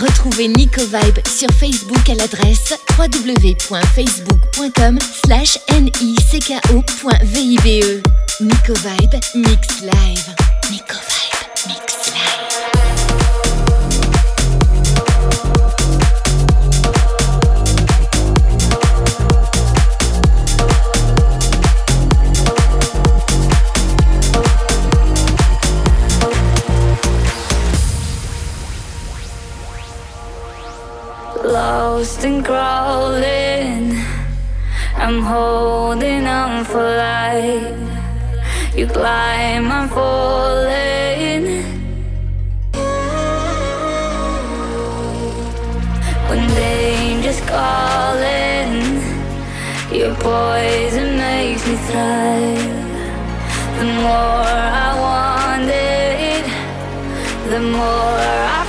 Retrouvez Nico Vibe sur Facebook à l'adresse www.facebook.com slash nicko.vibe. Nico Vibe, Mix Live. Nico Vibe. ghost and crawling. I'm holding on for life. You climb, I'm falling. When danger's calling, your poison makes me thrive. The more I want it, the more I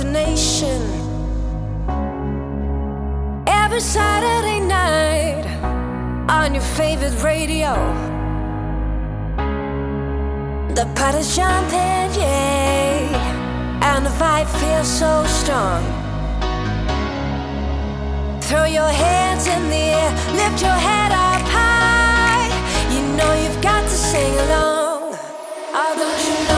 destination every Saturday night on your favorite radio. The party's jumping, yeah, and the vibe feels so strong. Throw your hands in the air, lift your head up high. You know you've got to sing along. Oh, don't you know?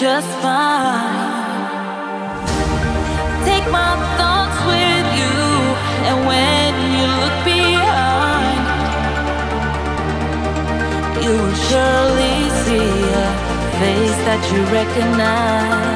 Just fine. Take my thoughts with you, and when you look behind, you will surely see a face that you recognize.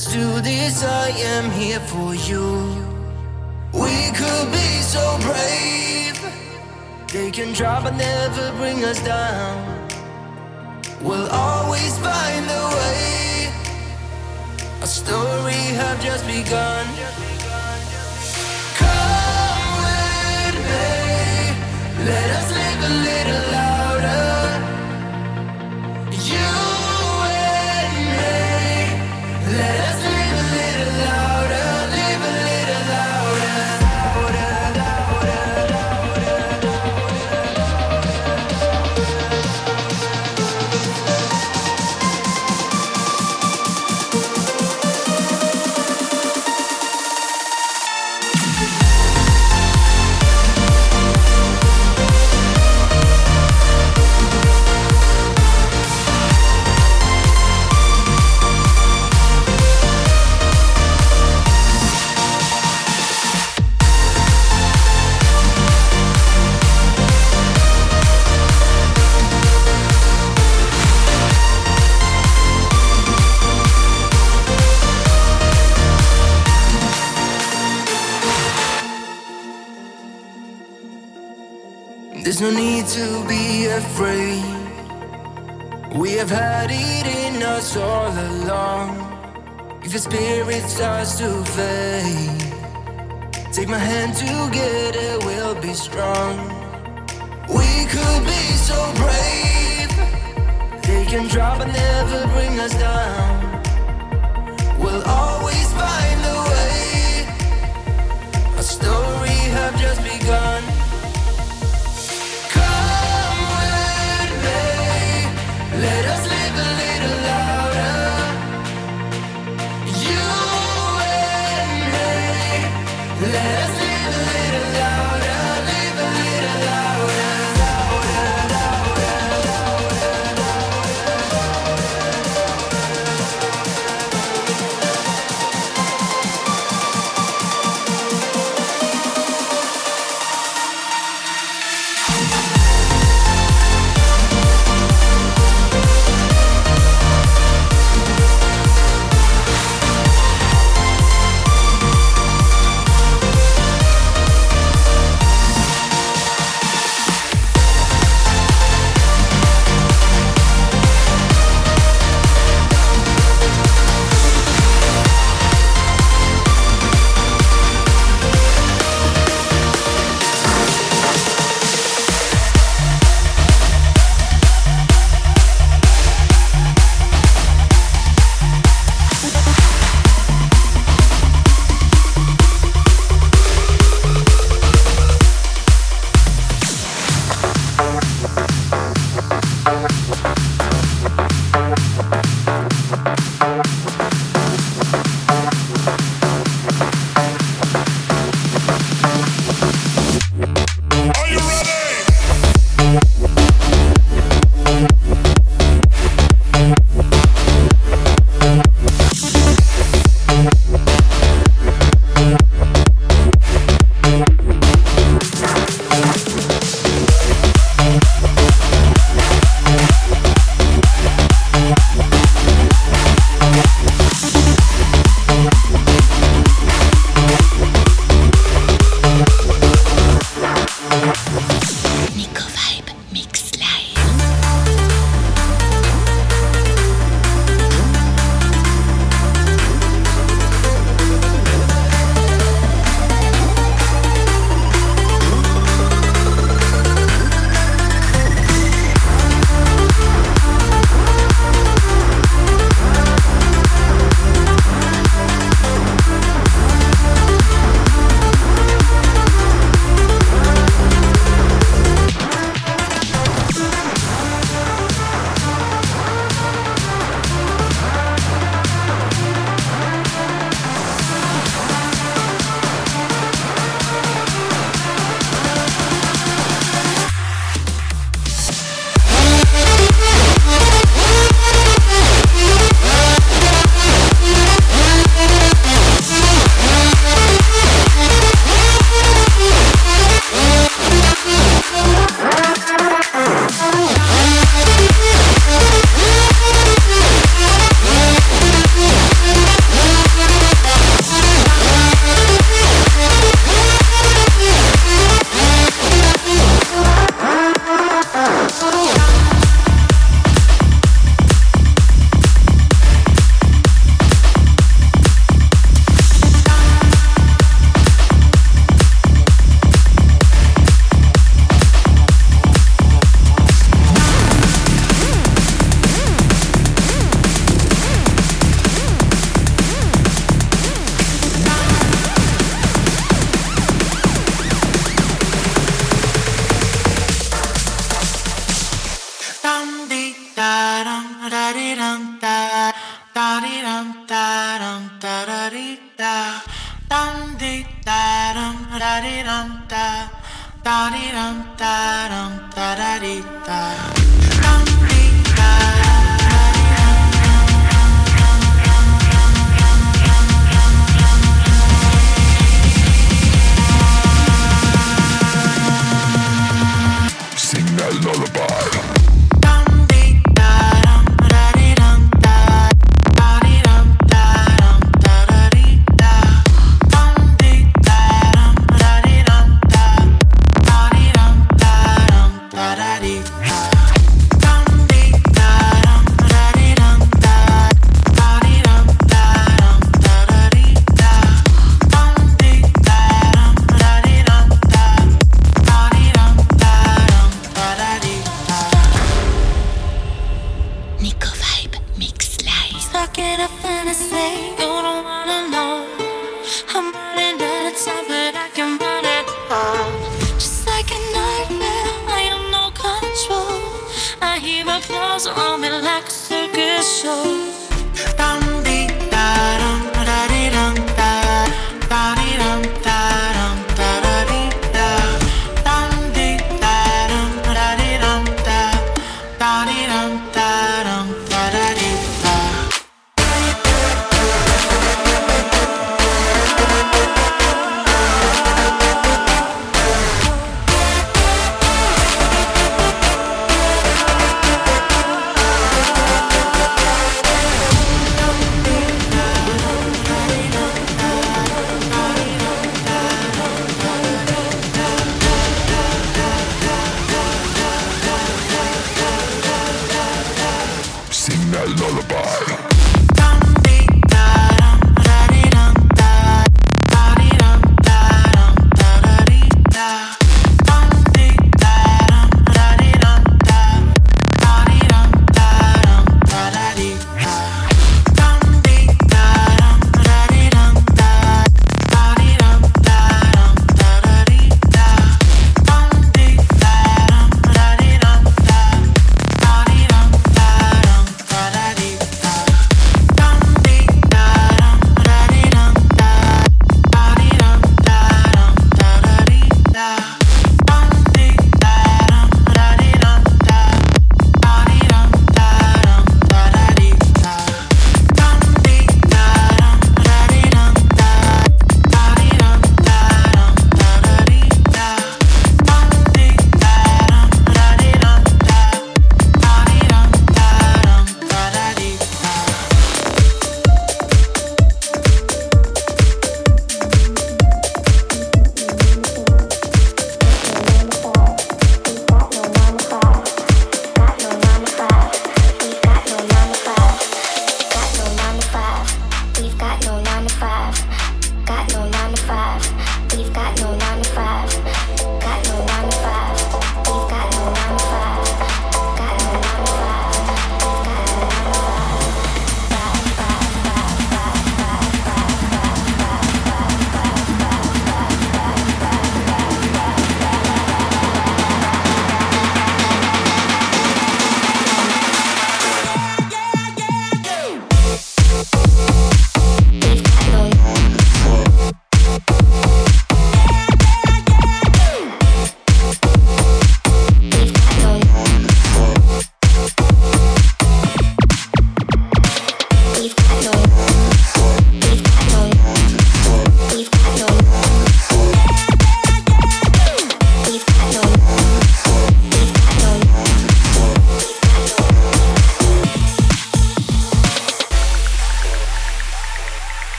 Let's do this, I am here for you. We could be so brave. They can try but never bring us down. We'll always find a way. A story have just begun. Come with me. Let us live a little louder. No need to be afraid. We have had it in us all along. If your spirit starts to fade, take my hand together, we'll be strong. We could be so brave. They can drop but never bring us down. We'll always find a way. A story have just begun. Let us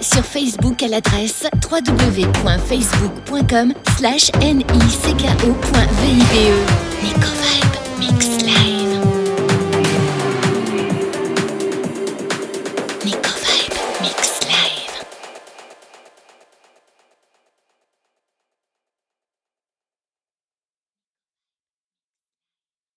Sur Facebook à l'adresse www.facebook.com slash nicko.vibe.